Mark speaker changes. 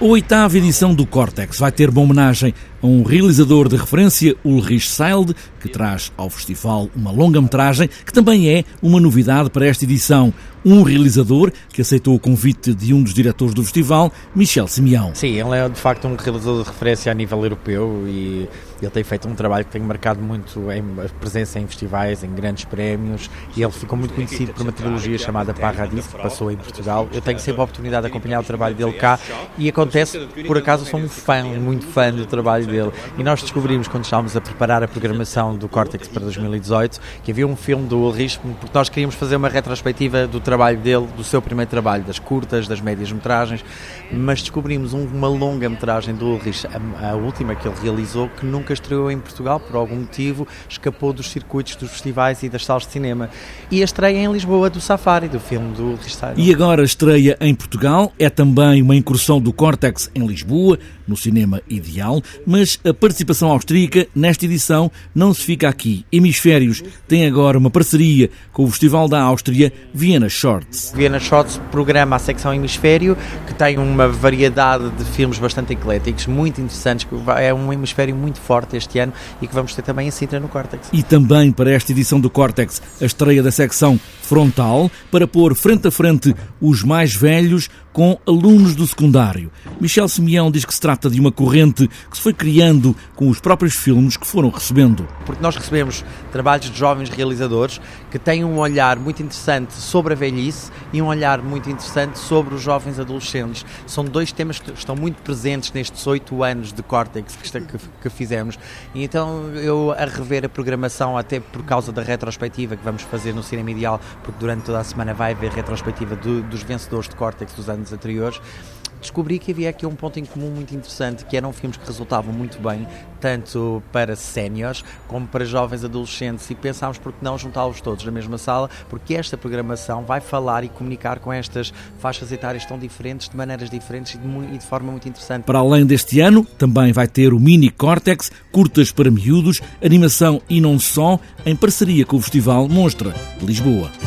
Speaker 1: A oitava edição do Cortex vai ter uma homenagem a um realizador de referência, Ulrich Seilde, que traz ao festival uma longa-metragem que também é uma novidade para esta edição. Um realizador que aceitou o convite de um dos diretores do festival, Michel Simeão.
Speaker 2: Sim, ele é de facto um realizador de referência a nível europeu e ele tem feito um trabalho que tem marcado muito em presença em festivais, em grandes prémios e ele ficou muito conhecido por uma trilogia chamada Paradis, que passou em Portugal. Eu tenho sempre a oportunidade de acompanhar o trabalho dele cá e acontece, por acaso, sou um fã, muito fã do trabalho dele. E nós descobrimos, quando estávamos a preparar a programação do Cortex para 2018, que havia um filme do Ulrich, porque nós queríamos fazer uma retrospectiva do trabalho dele, do seu primeiro trabalho, das curtas, das médias metragens, mas descobrimos uma longa metragem do Ulrich, a, a última que ele realizou, que nunca estreou em Portugal, por algum motivo, escapou dos circuitos dos festivais e das salas de cinema. E a estreia em Lisboa do Safari, do filme do Ulrich
Speaker 1: E agora estreia em Portugal, é também uma incursão do Cortex em Lisboa, no cinema ideal, mas a participação austríaca nesta edição não se fica aqui. Hemisférios tem agora uma parceria com o Festival da Áustria Viena Shorts.
Speaker 2: Viena Shorts programa a secção Hemisfério, que tem uma variedade de filmes bastante ecléticos, muito interessantes, é um hemisfério muito forte este ano e que vamos ter também em Sintra no Cortex.
Speaker 1: E também para esta edição do Cortex, a estreia da secção frontal para pôr frente a frente os mais velhos com alunos do secundário. Michel Simeão diz que se trata de uma corrente que se foi criando com os próprios filmes que foram recebendo.
Speaker 2: Porque nós recebemos trabalhos de jovens realizadores que têm um olhar muito interessante sobre a velhice e um olhar muito interessante sobre os jovens adolescentes. São dois temas que estão muito presentes nestes oito anos de Cortex que, fizemos. E então eu, a rever a programação, até por causa da retrospectiva que vamos fazer no Cinema Ideal, porque durante toda a semana vai haver retrospectiva do, dos vencedores de Cortex dos anos anteriores, descobri que havia aqui um ponto em comum muito interessante, que eram filmes que resultavam muito bem, tanto para séniores como para jovens adolescentes, e pensámos por que não juntá-los todos na mesma sala, porque esta programação vai falar e comunicar com estas faixas etárias tão diferentes, de maneiras diferentes e de, e de forma muito interessante.
Speaker 1: Para além deste ano, também vai ter o Mini Cortex, curtas para miúdos, animação e não só, em parceria com o Festival Monstra de Lisboa.